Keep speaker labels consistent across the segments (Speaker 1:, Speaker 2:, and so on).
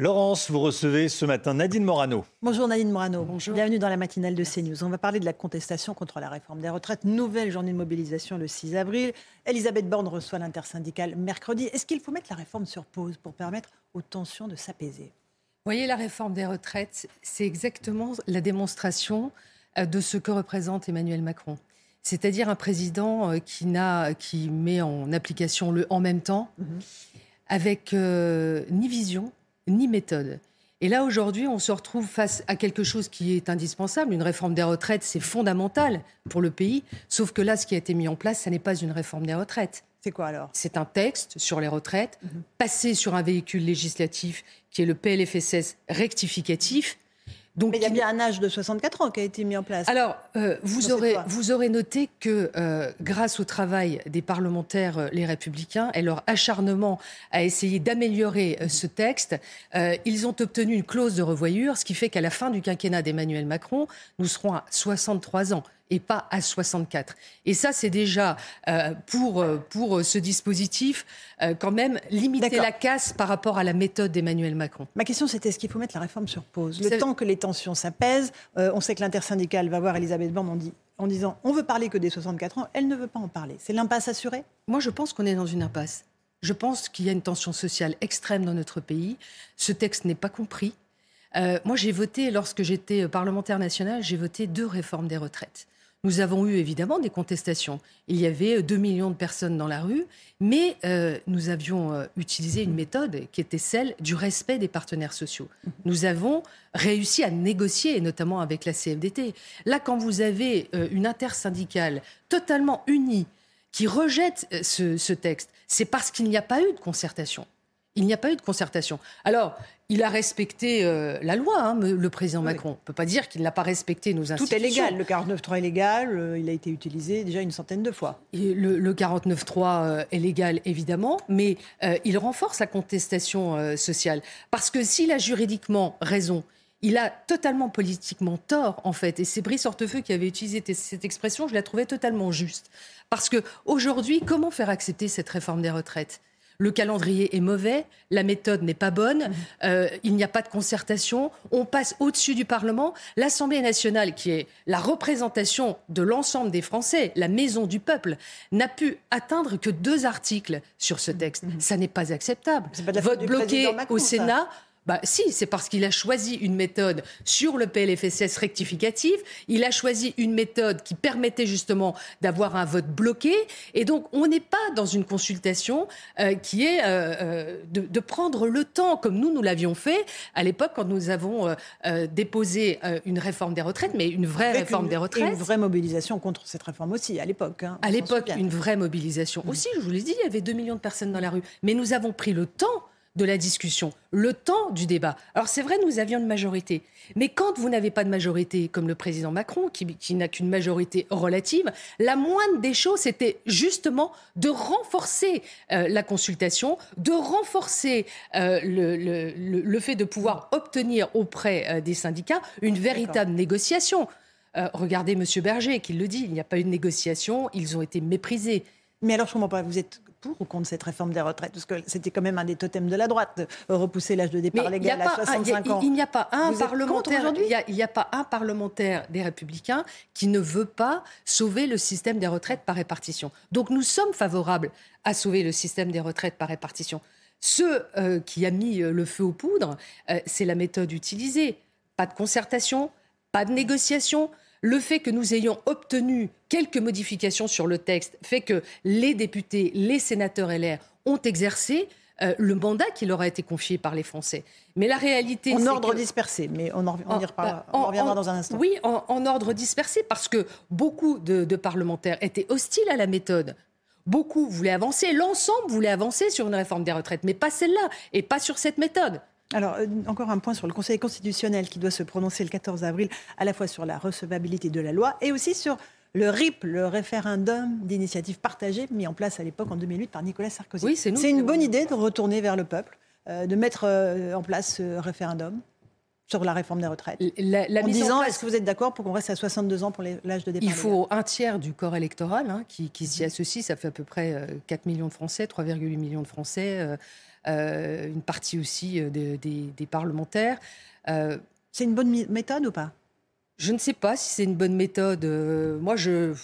Speaker 1: Laurence, vous recevez ce matin Nadine Morano.
Speaker 2: Bonjour Nadine Morano. Bonjour. Bienvenue dans la matinale de CNews. On va parler de la contestation contre la réforme des retraites. Nouvelle journée de mobilisation le 6 avril. Elisabeth Borne reçoit l'intersyndicale mercredi. Est-ce qu'il faut mettre la réforme sur pause pour permettre aux tensions de s'apaiser?
Speaker 3: Vous voyez, la réforme des retraites, c'est exactement la démonstration euh, de ce que représente Emmanuel Macron. C'est-à-dire un président euh, qui, n'a, qui met en application le en même temps, avec euh, ni vision, ni méthode. Et là, aujourd'hui, on se retrouve face à quelque chose qui est indispensable. Une réforme des retraites, c'est fondamental pour le pays. Sauf que là, ce qui a été mis en place, ce n'est pas une réforme des retraites.
Speaker 2: C'est quoi alors?
Speaker 3: C'est un texte sur les retraites, passé sur un véhicule législatif qui est le PLFSS rectificatif. Donc,
Speaker 2: Mais il y a bien un âge de 64 ans qui a été mis en place.
Speaker 3: alors, euh, vous, aurez,
Speaker 2: quoi
Speaker 3: vous aurez noté que euh, grâce au travail des parlementaires, euh, les républicains, et leur acharnement à essayer d'améliorer ce texte, ils ont obtenu une clause de revoyure, ce qui fait qu'à la fin du quinquennat d'Emmanuel Macron, nous serons à 63 ans et pas à 64. Et ça, c'est déjà euh, pour, euh, pour euh, ce dispositif euh, quand même limiter la casse par rapport à la méthode d'Emmanuel Macron.
Speaker 2: Ma question, c'était est-ce qu'il faut mettre la réforme sur pause? Le
Speaker 3: Ça-
Speaker 2: temps que les tensions s'apaisent, euh, on sait que l'intersyndicale va voir Elisabeth Borne en, dit- en disant on veut parler que des 64 ans, elle ne veut pas en parler. C'est l'impasse assurée?
Speaker 3: Moi, je pense qu'on est dans une impasse. Je pense qu'il y a une tension sociale extrême dans notre pays. Ce texte n'est pas compris. Moi, j'ai voté, lorsque j'étais parlementaire national, j'ai voté deux réformes des retraites. Nous avons eu évidemment des contestations. Il y avait 2 millions de personnes dans la rue, mais euh, nous avions euh, utilisé une méthode qui était celle du respect des partenaires sociaux. Nous avons réussi à négocier, notamment avec la CFDT. Là, quand vous avez euh, une intersyndicale totalement unie, qui rejette euh, ce texte, c'est parce qu'il n'y a pas eu de concertation. Il n'y a pas eu de concertation. Alors, il a respecté euh, la loi, hein, le président Macron. On ne peut pas dire qu'il n'a pas respecté nos
Speaker 2: Tout
Speaker 3: institutions.
Speaker 2: est légal. Le 49.3 est légal. euh, il a été utilisé déjà une centaine de fois.
Speaker 3: Et le, le 49.3 euh, est légal, évidemment, mais euh, il renforce la contestation sociale. Parce que s'il a juridiquement raison, il a totalement politiquement tort, en fait. Et c'est Brice Hortefeux qui avait utilisé cette expression, je la trouvais totalement juste. Parce que aujourd'hui, comment faire accepter cette réforme des retraites? Le calendrier est mauvais, la méthode n'est pas bonne, euh, il n'y a pas de concertation, on passe au-dessus du Parlement. L'Assemblée nationale, qui est la représentation de l'ensemble des Français, la maison du peuple, n'a pu atteindre que deux articles sur ce texte. Ça n'est pas acceptable.
Speaker 2: Pas
Speaker 3: Vote bloqué
Speaker 2: Macron,
Speaker 3: au
Speaker 2: ça.
Speaker 3: Bah, si, c'est parce qu'il a choisi une méthode sur le PLFSS rectificatif. Il a choisi une méthode qui permettait justement d'avoir un vote bloqué. Et donc, on n'est pas dans une consultation euh, qui est euh, euh, de, de prendre le temps, comme nous, nous l'avions fait à l'époque quand nous avons euh, déposé une réforme des retraites, mais une vraie
Speaker 2: Avec
Speaker 3: réforme
Speaker 2: une,
Speaker 3: des
Speaker 2: et
Speaker 3: retraites.
Speaker 2: une vraie mobilisation contre cette réforme aussi, à l'époque. hein,
Speaker 3: À l'époque, une vraie mobilisation. Aussi, je vous l'ai dit, il y avait 2 millions de personnes dans la rue. Mais nous avons pris le temps de la discussion, le temps du débat. Alors c'est vrai, nous avions une majorité. Mais quand vous n'avez pas de majorité, comme le président Macron, qui, qui n'a qu'une majorité relative, la moindre des choses, c'était justement de renforcer euh, la consultation, de renforcer euh, le, le- le- le fait de pouvoir obtenir auprès euh, des syndicats une véritable négociation. Regardez M. Berger qui le dit, il n'y a pas eu de négociation, ils ont été méprisés.
Speaker 2: Mais alors, je comprends pas, vous êtes pour ou contre cette réforme des retraites? Parce que c'était quand même un des totems de la droite, repousser l'âge de départ
Speaker 3: il n'y a,
Speaker 2: légal à
Speaker 3: pas un- il y a-
Speaker 2: 65 ans.
Speaker 3: il n'y a pas un
Speaker 2: Vous
Speaker 3: parlementaire.
Speaker 2: aujourd'hui?
Speaker 3: Il n'y a pas un parlementaire des Républicains qui ne veut pas sauver le système des retraites par répartition. Donc nous sommes favorables à sauver le système des retraites par répartition. Ce euh, qui a mis euh, le feu aux poudres, euh, c'est la méthode utilisée. Pas de concertation, pas de négociation. Le fait que nous ayons obtenu quelques modifications sur le texte fait que les députés, les sénateurs LR ont exercé euh, le mandat qui leur a été confié par les Français. Mais la réalité,
Speaker 2: En ordre
Speaker 3: que-
Speaker 2: dispersé, mais on, en- on y
Speaker 3: en-
Speaker 2: reparlera-
Speaker 3: en-
Speaker 2: on reviendra
Speaker 3: en-
Speaker 2: dans un instant.
Speaker 3: Oui, en, en ordre dispersé, parce que beaucoup de, de parlementaires étaient hostiles à la méthode. Beaucoup voulaient avancer, l'ensemble voulait avancer sur une réforme des retraites, mais pas celle-là, et pas sur cette méthode.
Speaker 2: Alors, euh, encore un point sur le Conseil constitutionnel qui doit se prononcer le 14 avril, à la fois sur la recevabilité de la loi et aussi sur le RIP, le référendum d'initiative partagée, mis en place à l'époque en 2008 par Nicolas Sarkozy.
Speaker 3: Oui,
Speaker 2: c'est une bonne idée de retourner vers le peuple, euh, de mettre euh, en place ce référendum sur la réforme des retraites. La, en disant, est-ce que vous êtes d'accord pour qu'on reste à 62 ans pour l'âge de départ
Speaker 3: Il faut un tiers du corps électoral hein, qui, s'y associe. Ça fait à peu près 4 millions de Français, 3,8 millions de Français. Euh, une partie aussi euh, des, parlementaires.
Speaker 2: Euh, c'est une bonne méthode ou pas?
Speaker 3: Je ne sais pas si c'est une bonne méthode. moi, je.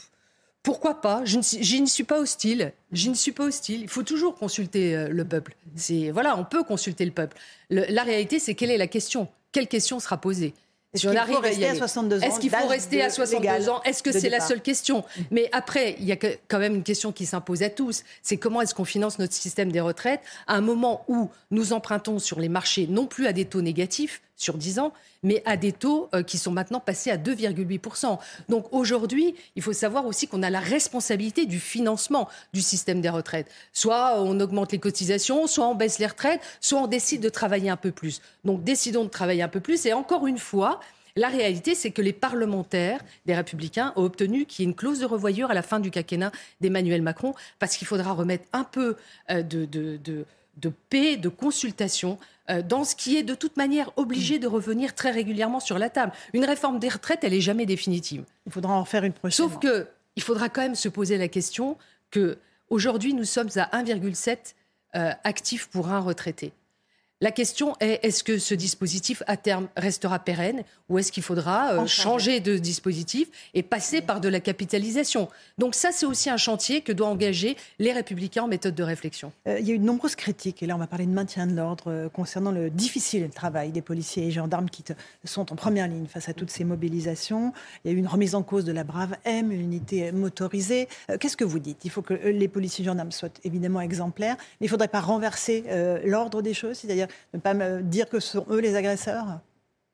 Speaker 3: Pourquoi pas? Je n'y suis pas hostile. Je ne suis pas hostile. Il faut toujours consulter le peuple. C'est voilà, on peut consulter le peuple. la réalité, c'est quelle est la question? Quelle question sera posée?
Speaker 2: Est-ce qu'il faut rester à 62 ans
Speaker 3: Est-ce qu'il faut rester à 62 ans? Est-ce que c'est la seule question? Mais après, il y a quand même une question qui s'impose à tous. C'est comment est-ce qu'on finance notre système des retraites? À un moment où nous empruntons sur les marchés non plus à des taux négatifs sur 10 ans, mais à des taux euh, qui sont maintenant passés à 2,8%. Donc aujourd'hui, il faut savoir aussi qu'on a la responsabilité du financement du système des retraites. Soit on augmente les cotisations, soit on baisse les retraites, soit on décide de travailler un peu plus. Donc décidons de travailler un peu plus. Et encore une fois, la réalité, c'est que les parlementaires des Républicains ont obtenu qu'il y ait une clause de revoyure à la fin du quinquennat d'Emmanuel Macron, parce qu'il faudra remettre un peu euh, de, paix, de consultation dans ce qui est de toute manière obligé de revenir très régulièrement sur la table. Une réforme des retraites, elle est jamais définitive.
Speaker 2: Il faudra en faire une prochaine.
Speaker 3: Sauf que il faudra quand même se poser la question que aujourd'hui nous sommes à 1,7 euh, actifs pour un retraité. La question est est-ce que ce dispositif à terme restera pérenne ou est-ce qu'il faudra euh, changer de dispositif et passer par de la capitalisation? Donc ça, c'est aussi un chantier que doivent engager les républicains en méthode de réflexion.
Speaker 2: Euh, il y a eu de nombreuses critiques, et là on va parler de maintien de l'ordre euh, concernant le difficile travail des policiers et gendarmes qui sont en première ligne face à toutes ces mobilisations. Il y a eu une remise en cause de la Brave M, une unité motorisée. Qu'est-ce que vous dites? Il faut que les policiers et gendarmes soient évidemment exemplaires, mais il ne faudrait pas renverser l'ordre des choses, c'est-à-dire ne pas me dire que ce sont eux les agresseurs?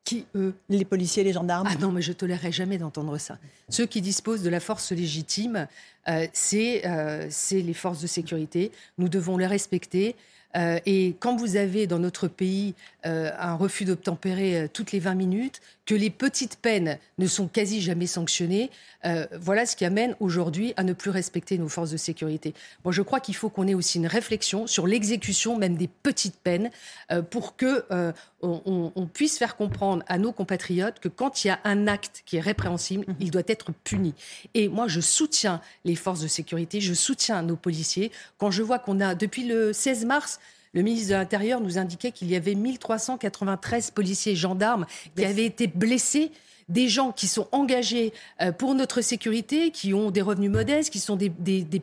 Speaker 3: Qui, eux
Speaker 2: Les policiers, les gendarmes?
Speaker 3: Ah non, mais je tolérerai jamais d'entendre ça. Ceux qui disposent de la force légitime, euh, euh, c'est les forces de sécurité. Nous devons les respecter. Euh, et quand vous avez dans notre pays un refus d'obtempérer toutes les 20 minutes, que les petites peines ne sont quasi jamais sanctionnées, euh, voilà ce qui amène aujourd'hui à ne plus respecter nos forces de sécurité. Je crois qu'il faut qu'on ait aussi une réflexion sur l'exécution même des petites peines euh, pour que euh, on, puisse faire comprendre à nos compatriotes que quand il y a un acte qui est répréhensible, il doit être puni. Et moi, je soutiens les forces de sécurité, je soutiens nos policiers. Quand je vois qu'on a, depuis le 16 mars, le ministre de l'Intérieur nous indiquait qu'il y avait 1393 policiers et gendarmes qui avaient été blessés des gens qui sont engagés euh, pour notre sécurité, qui ont des revenus modestes, qui sont des,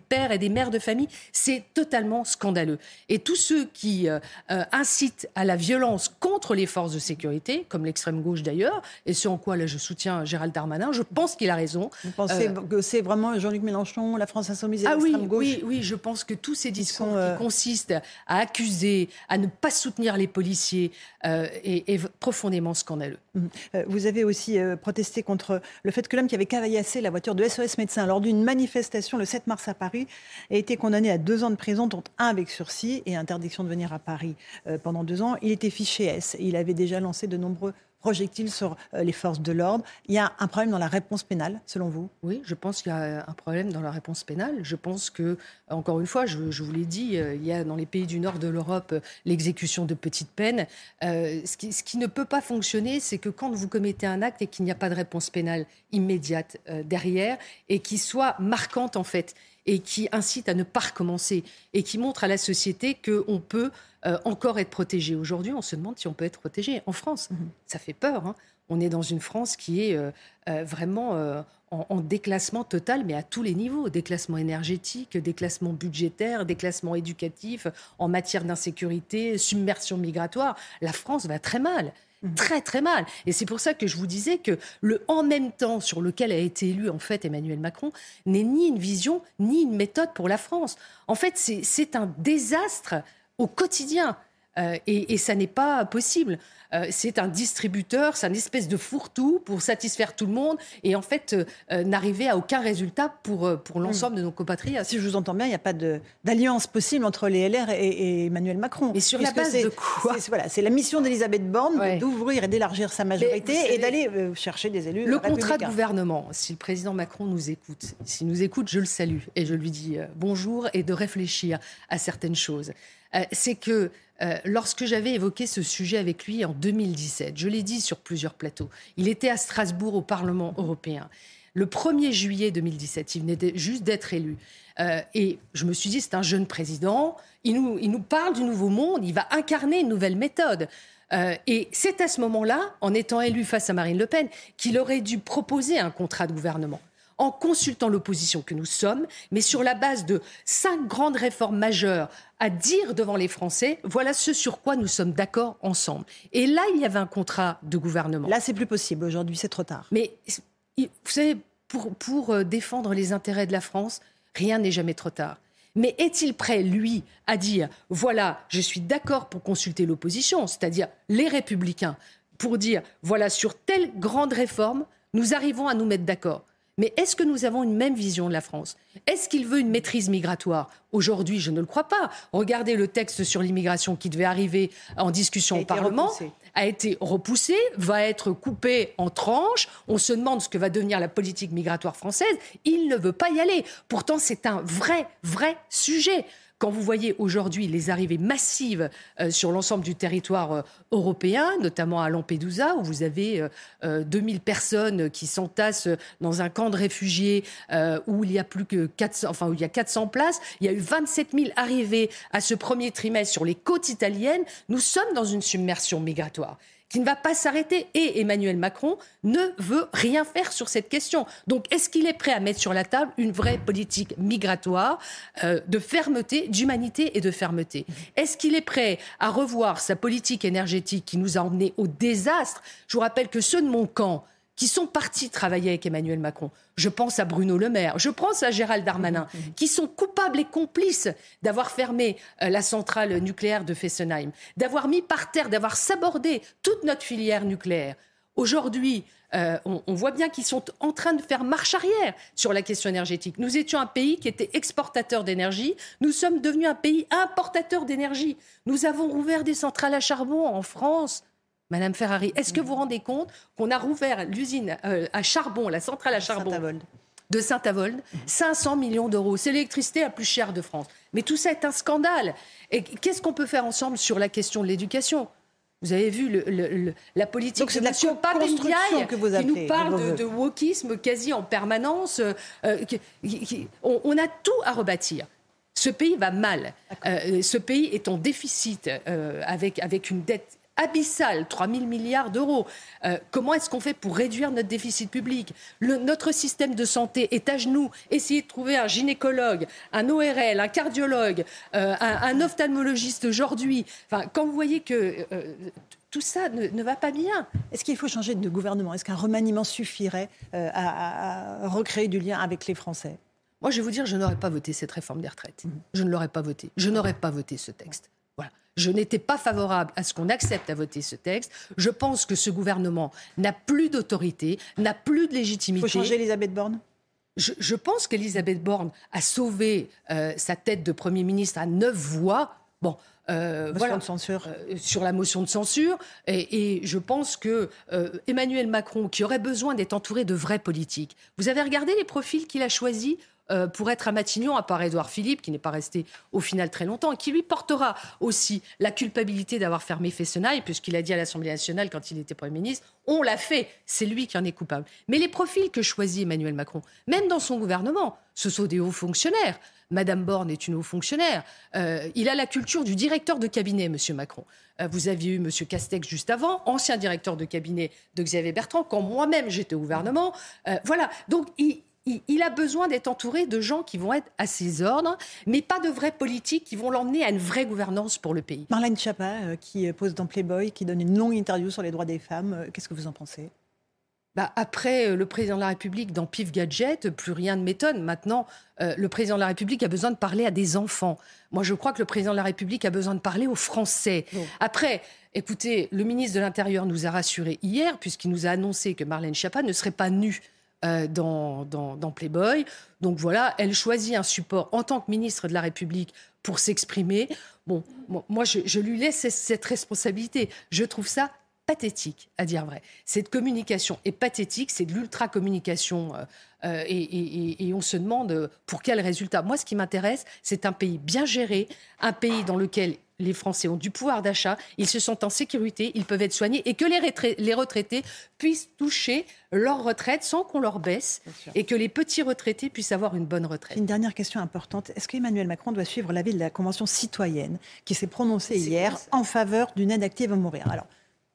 Speaker 3: pères et des mères de famille, c'est totalement scandaleux. Et tous ceux qui euh, euh, incitent à la violence contre les forces de sécurité, comme l'extrême gauche d'ailleurs, et ce en quoi là je soutiens Gérald Darmanin, je pense qu'il a raison.
Speaker 2: Vous pensez que c'est vraiment Jean-Luc Mélenchon, la France insoumise et
Speaker 3: ah
Speaker 2: l'extrême
Speaker 3: gauche oui, oui, je pense que tous ces discours qui consistent à accuser, à ne pas soutenir les policiers, est, profondément scandaleux.
Speaker 2: Mmh. Vous avez aussi protester contre le fait que l'homme qui avait cavaillassé la voiture de SOS Médecins lors d'une manifestation le 7 mars à Paris a été condamné à deux ans de prison, dont un avec sursis et interdiction de venir à Paris euh, pendant deux ans. Il était fiché S et il avait déjà lancé de nombreux projectiles sur euh, les forces de l'ordre. Il y a un problème dans la réponse pénale, selon vous?
Speaker 3: Oui, je pense qu'il y a un problème dans la réponse pénale. Je pense que, encore une fois, je, vous l'ai dit, euh, il y a dans les pays du nord de l'Europe euh, l'exécution de petites peines. ce, qui, ne peut pas fonctionner, c'est que quand vous commettez un acte et qu'il n'y a pas de réponse pénale immédiate derrière et qui soit marquante en fait et qui incite à ne pas recommencer et qui montre à la société qu'on peut euh, encore être protégé. Aujourd'hui, on se demande si on peut être protégé. En France, mhm. ça fait peur. Hein. On est dans une France qui est euh, euh, vraiment en, déclassement total, mais à tous les niveaux. Déclassement énergétique, déclassement budgétaire, déclassement éducatif, en matière d'insécurité, submersion migratoire. La France va très mal. Mhm. Très très mal. Et c'est pour ça que je vous disais que le en même temps sur lequel a été élu en fait Emmanuel Macron n'est ni une vision ni une méthode pour la France. En fait, c'est un désastre au quotidien. Euh, et, et, ça n'est pas possible. Euh, c'est un distributeur, c'est une espèce de fourre-tout pour satisfaire tout le monde et en fait euh, n'arriver à aucun résultat pour, pour l'ensemble de nos compatriotes.
Speaker 2: Si je vous entends bien, il n'y a pas d'alliance possible entre les LR et, Emmanuel Macron.
Speaker 3: Mais sur la base de quoi
Speaker 2: Voilà, c'est la mission d'Elisabeth Borne d'ouvrir et d'élargir sa majorité et d'aller chercher des élus.
Speaker 3: Le contrat de gouvernement, si le président Macron nous écoute, s'il nous écoute, je le salue et je lui dis bonjour et de réfléchir à certaines choses. C'est que euh, lorsque j'avais évoqué ce sujet avec lui en 2017, je l'ai dit sur plusieurs plateaux, il était à Strasbourg au Parlement européen. Le 1er juillet 2017, il venait juste d'être élu. Euh, et je me suis dit, c'est un jeune président, il nous, il nous, parle du nouveau monde, il va incarner une nouvelle méthode. Euh, et c'est à ce moment-là, en étant élu face à Marine Le Pen, qu'il aurait dû proposer un contrat de gouvernement en consultant l'opposition que nous sommes, mais sur la base de cinq grandes réformes majeures à dire devant les Français, voilà ce sur quoi nous sommes d'accord ensemble. Et là, il y avait un contrat de gouvernement.
Speaker 2: Là, c'est plus possible. Aujourd'hui, c'est trop tard.
Speaker 3: Mais vous savez, pour, pour euh, défendre les intérêts de la France, rien n'est jamais trop tard. Mais est-il prêt, lui, à dire, voilà, je suis d'accord pour consulter l'opposition, c'est-à-dire les républicains, pour dire, voilà, sur telle grande réforme, nous arrivons à nous mettre d'accord. Mais est-ce que nous avons une même vision de la France? Est-ce qu'il veut une maîtrise migratoire? Aujourd'hui, je ne le crois pas. Regardez le texte sur l'immigration qui devait arriver en discussion au Parlement. A été repoussé, va être coupé en tranches. On se demande ce que va devenir la politique migratoire française. Il ne veut pas y aller. Pourtant, c'est un vrai, vrai sujet. Quand vous voyez aujourd'hui les arrivées massives euh, sur l'ensemble du territoire euh, européen, notamment à Lampedusa, où vous avez 2000 euh, personnes qui s'entassent dans un camp de réfugiés où il y a plus que 400, enfin où il y a 400 places, il y a eu 27 000 arrivées à ce premier trimestre sur les côtes italiennes. Nous sommes dans une submersion migratoire qui ne va pas s'arrêter. Et Emmanuel Macron ne veut rien faire sur cette question. Donc, est-ce qu'il est prêt à mettre sur la table une vraie politique migratoire euh, de fermeté, d'humanité et de fermeté? Est-ce qu'il est prêt à revoir sa politique énergétique qui nous a emmenés au désastre? Je vous rappelle que ceux de mon camp, qui sont partis travailler avec Emmanuel Macron. Je pense à Bruno Le Maire, je pense à Gérald Darmanin, mmh, mmh. qui sont coupables et complices d'avoir fermé euh, la centrale nucléaire de Fessenheim, d'avoir mis par terre, d'avoir sabordé toute notre filière nucléaire. Aujourd'hui, euh, on, on, voit bien qu'ils sont en train de faire marche arrière sur la question énergétique. Nous étions un pays qui était exportateur d'énergie. Nous sommes devenus un pays importateur d'énergie. Nous avons rouvert des centrales à charbon en France. Madame Ferrari, est-ce que vous vous rendez compte qu'on a rouvert l'usine euh, à charbon, la centrale à charbon de Saint-Avold, 500 millions d'euros. C'est l'électricité la plus chère de France. Mais tout ça est un scandale. Et qu'est-ce qu'on peut faire ensemble sur la question de l'éducation? Vous avez vu le, la politique
Speaker 2: Donc de, de la M. que vous
Speaker 3: qui nous parle de, wokisme quasi en permanence. Euh, euh, on, a tout à rebâtir. Ce pays va mal. ce pays est en déficit avec, avec une dette abyssal, 3 000 milliards d'euros. Euh, comment est-ce qu'on fait pour réduire notre déficit public? Notre système de santé est à genoux. Essayez de trouver un gynécologue, un ORL, un cardiologue, euh, un, ophtalmologiste aujourd'hui. Enfin, quand vous voyez que euh, tout ça ne, va pas bien.
Speaker 2: Est-ce qu'il faut changer de gouvernement? Est-ce qu'un remaniement suffirait à, recréer du lien avec les Français?
Speaker 3: Moi, je vais vous dire, je n'aurais pas voté cette réforme des retraites. Je ne l'aurais pas voté. Je n'aurais pas voté ce texte. Je n'étais pas favorable à ce qu'on accepte à voter ce texte. Je pense que ce gouvernement n'a plus d'autorité, n'a plus de légitimité.
Speaker 2: Il faut changer Elisabeth Borne?
Speaker 3: Je, pense qu'Elisabeth Borne a sauvé euh, sa tête de Premier ministre à neuf voix. Bon,
Speaker 2: euh, voilà, de censure.
Speaker 3: Euh, sur la motion de censure. Et, je pense que Emmanuel Macron, qui aurait besoin d'être entouré de vrais politiques, vous avez regardé les profils qu'il a choisis? Euh, pour être à Matignon, à part Édouard Philippe, qui n'est pas resté au final très longtemps, et qui lui portera aussi la culpabilité d'avoir fermé Fessenheim, puisqu'il a dit à l'Assemblée nationale quand il était Premier ministre, on l'a fait, c'est lui qui en est coupable. Mais les profils que choisit Emmanuel Macron, même dans son gouvernement, ce sont des hauts fonctionnaires. Madame Borne est une haut fonctionnaire. Euh, il a la culture du directeur de cabinet, Monsieur Macron. Euh, vous aviez eu Monsieur Castex juste avant, ancien directeur de cabinet de Xavier Bertrand, quand moi-même j'étais au gouvernement. voilà. Donc, il, il, a besoin d'être entouré de gens qui vont être à ses ordres, mais pas de vrais politiques qui vont l'emmener à une vraie gouvernance pour le pays.
Speaker 2: Marlène Schiappa, euh, qui pose dans Playboy, qui donne une longue interview sur les droits des femmes, euh, qu'est-ce que vous en pensez?
Speaker 3: Bah, après euh, le président de la République dans Pif Gadget, plus rien ne m'étonne. Maintenant, euh, le président de la République a besoin de parler à des enfants. Moi, je crois que le président de la République a besoin de parler aux Français. Après, écoutez, le ministre de l'Intérieur nous a rassurés hier, puisqu'il nous a annoncé que Marlène Schiappa ne serait pas nue euh, dans, dans, Playboy. Donc voilà, elle choisit un support en tant que ministre de la République pour s'exprimer. Bon, moi, je, lui laisse cette responsabilité. Je trouve ça pathétique, à dire vrai. Cette communication est pathétique, c'est de l'ultra-communication. Euh, euh, et, on se demande pour quel résultat. Moi, ce qui m'intéresse, c'est un pays bien géré, un pays dans lequel les Français ont du pouvoir d'achat, ils se sentent en sécurité, ils peuvent être soignés et que les, les retraités puissent toucher leur retraite sans qu'on leur baisse et que les petits retraités puissent avoir une bonne retraite.
Speaker 2: Une dernière question importante. Est-ce qu'Emmanuel Macron doit suivre l'avis de la Convention citoyenne qui s'est prononcée hier en faveur d'une aide active à mourir? Alors,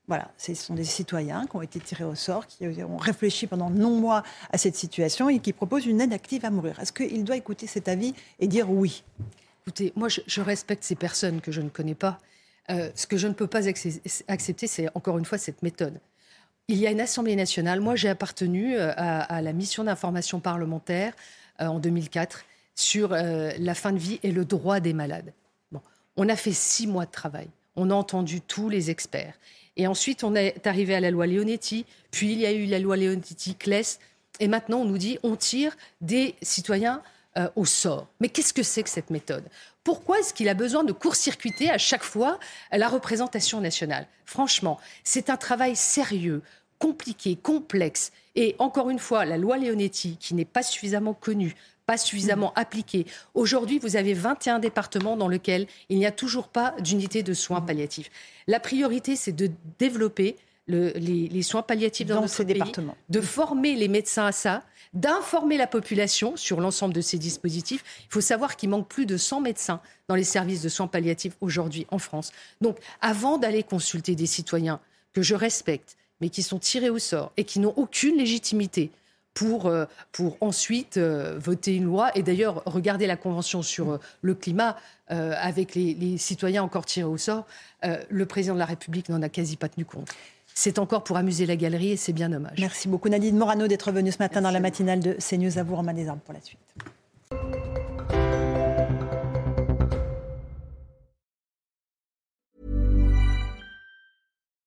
Speaker 2: voilà, ce sont des citoyens qui ont été tirés au sort, qui ont réfléchi pendant longs mois à cette situation et qui proposent une aide active à mourir. Est-ce qu'il doit écouter cet avis et dire oui?
Speaker 3: Écoutez, moi, je, respecte ces personnes que je ne connais pas. Euh, ce que je ne peux pas accepter, c'est encore une fois cette méthode. Il y a une Assemblée nationale. Moi, j'ai appartenu euh, à, la mission d'information parlementaire euh, en 2004 sur la fin de vie et le droit des malades. Bon, on a fait six mois de travail. On a entendu tous les experts. Et ensuite, on est arrivé à la loi Leonetti, puis il y a eu la loi Leonetti-Kless, et maintenant on nous dit on tire des citoyens euh, au sort. Mais qu'est-ce que c'est que cette méthode? Pourquoi est-ce qu'il a besoin de court-circuiter à chaque fois la représentation nationale? Franchement, c'est un travail sérieux, compliqué, complexe. Et encore une fois, la loi Leonetti, qui n'est pas suffisamment connue, pas suffisamment appliquée. Aujourd'hui, vous avez 21 départements dans lesquels il n'y a toujours pas d'unité de soins palliatifs. La priorité, c'est de développer les, soins palliatifs dans, ces départements, de former les médecins à ça, d'informer la population sur l'ensemble de ces dispositifs. Il faut savoir qu'il manque plus de 100 médecins dans les services de soins palliatifs aujourd'hui en France. Donc, avant d'aller consulter des citoyens que je respecte, mais qui sont tirés au sort et qui n'ont aucune légitimité pour, euh, pour ensuite euh, voter une loi. Et d'ailleurs, regarder la Convention sur euh, le climat avec les, les, citoyens encore tirés au sort, le président de la République n'en a quasi pas tenu compte. C'est encore pour amuser la galerie et c'est bien dommage.
Speaker 2: Merci beaucoup Nadine Morano d'être venue ce matin dans la matinale de CNews. À vous, Romain Desarmes, pour la suite.